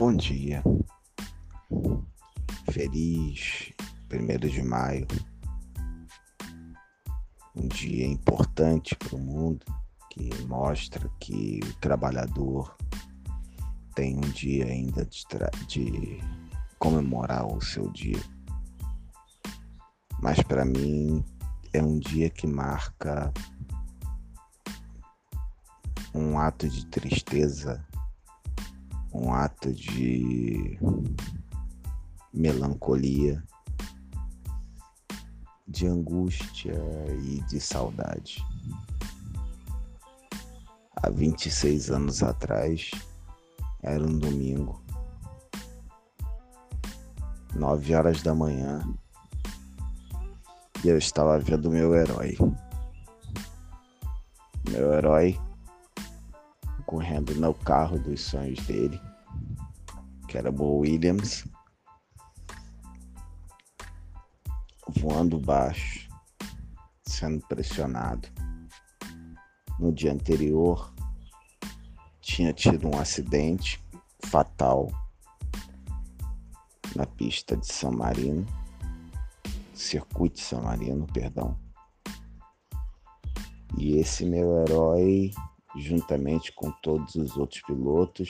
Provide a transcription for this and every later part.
Bom dia. Feliz 1 de maio. Um dia importante para o mundo que mostra que o trabalhador tem um dia ainda de, de comemorar o seu dia. Mas para mim é um dia que marca um ato de tristeza um ato de melancolia, de angústia e de saudade. Há 26 anos atrás, era um domingo, nove horas da manhã, e eu estava vendo meu herói. Meu herói correndo no carro dos sonhos dele, que era Bo Williams, voando baixo, sendo pressionado. No dia anterior, tinha tido um acidente fatal na pista de San Marino, circuito de San Marino, perdão. E esse meu herói juntamente com todos os outros pilotos,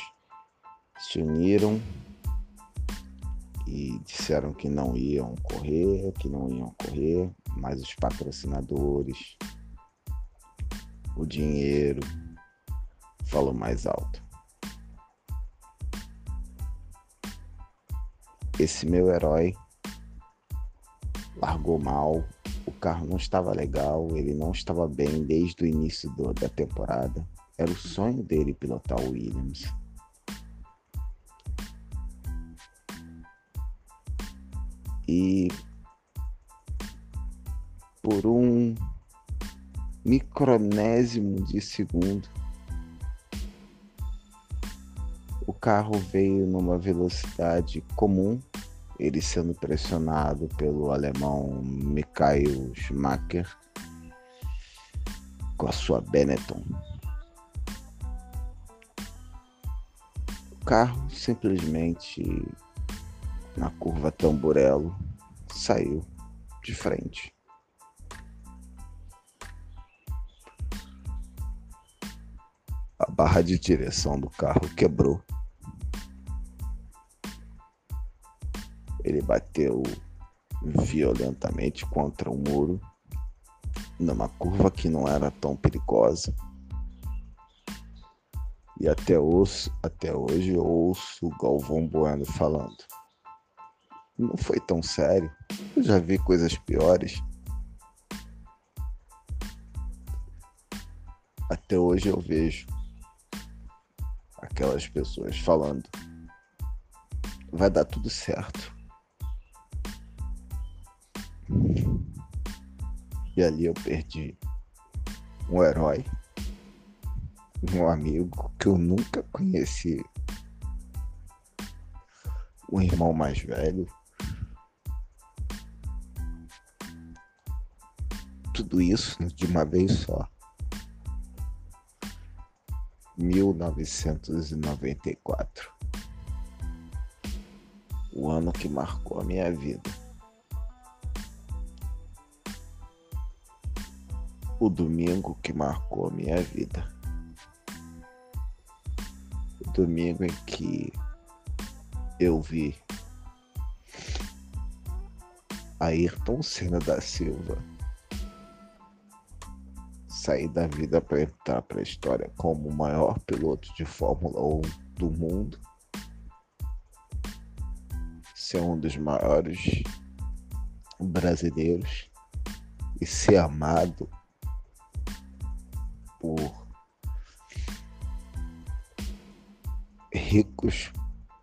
se uniram e disseram que não iam correr, que não iam correr, mas os patrocinadores, o dinheiro falou mais alto. Esse meu herói largou mal, o carro não estava legal, ele não estava bem desde o início do, da temporada. Era o sonho dele pilotar o Williams. E por um micronésimo de segundo, o carro veio numa velocidade comum ele sendo pressionado pelo alemão Michael Schumacher com a sua Benetton. O carro simplesmente na curva Tamburello saiu de frente. A barra de direção do carro quebrou. Ele bateu violentamente contra um muro, numa curva que não era tão perigosa. E até, ouço, até hoje eu ouço o Galvão Bueno falando. Não foi tão sério. Eu já vi coisas piores. Até hoje eu vejo aquelas pessoas falando. Vai dar tudo certo. E ali eu perdi um herói, um amigo que eu nunca conheci, um irmão mais velho. Tudo isso de uma vez só. 1994. O ano que marcou a minha vida. O domingo que marcou a minha vida. O domingo em que eu vi Ayrton Senna da Silva sair da vida para entrar para a história como o maior piloto de Fórmula 1 do mundo, ser um dos maiores brasileiros e ser amado por ricos,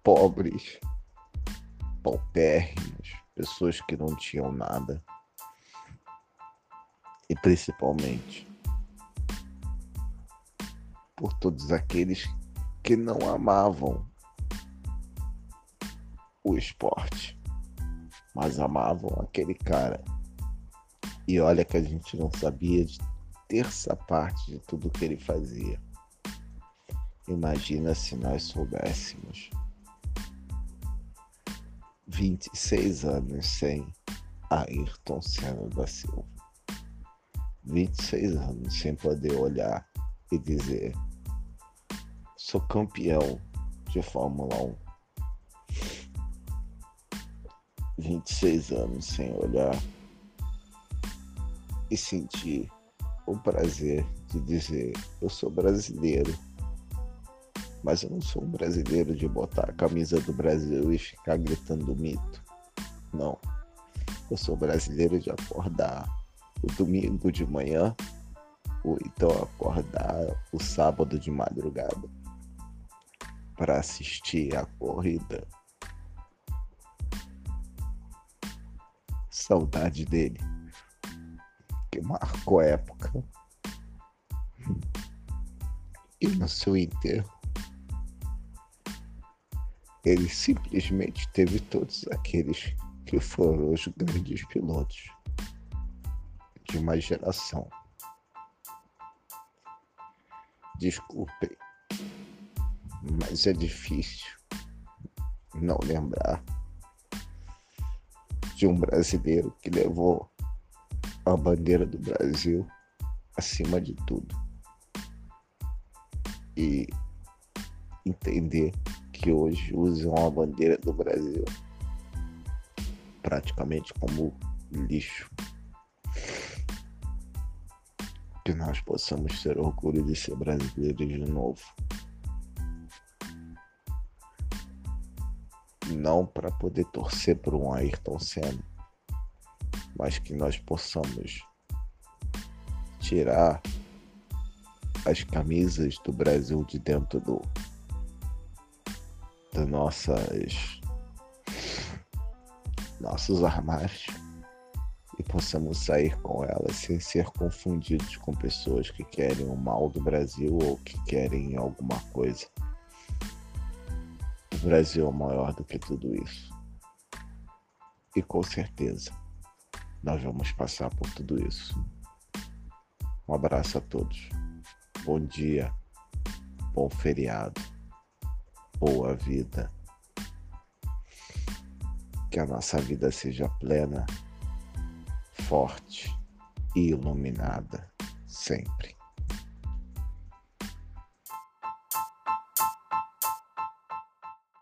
pobres, paupérrimos, pessoas que não tinham nada. E principalmente por todos aqueles que não amavam o esporte, mas amavam aquele cara. E olha que a gente não sabia de terça parte de tudo que ele fazia. Imagina se nós soubéssemos. 26 anos sem Ayrton Senna da Silva. 26 anos sem poder olhar e dizer: sou campeão de Fórmula 1. 26 anos sem olhar e sentir o prazer de dizer: eu sou brasileiro. Mas eu não sou um brasileiro de botar a camisa do Brasil e ficar gritando mito. Não. Eu sou brasileiro de acordar o domingo de manhã, ou então acordar o sábado de madrugada para assistir a corrida. Saudade dele, que marcou a época. E no seu enterro, ele simplesmente teve todos aqueles que foram os grandes pilotos de uma geração. Desculpem, mas é difícil não lembrar de um brasileiro que levou a bandeira do Brasil acima de tudo. E entender que hoje usam a bandeira do Brasil praticamente como lixo. Que nós possamos ter orgulho de ser brasileiros de novo. Não para poder torcer por um Ayrton Senna, mas que nós possamos tirar as camisas do Brasil de dentro do das nossas nossos armários e possamos sair com elas sem ser confundidos com pessoas que querem o mal do Brasil ou que querem alguma coisa. O Brasil é maior do que tudo isso. E com certeza nós vamos passar por tudo isso. Um abraço a todos. Bom dia, bom feriado, boa vida que a nossa vida seja plena, forte e iluminada sempre.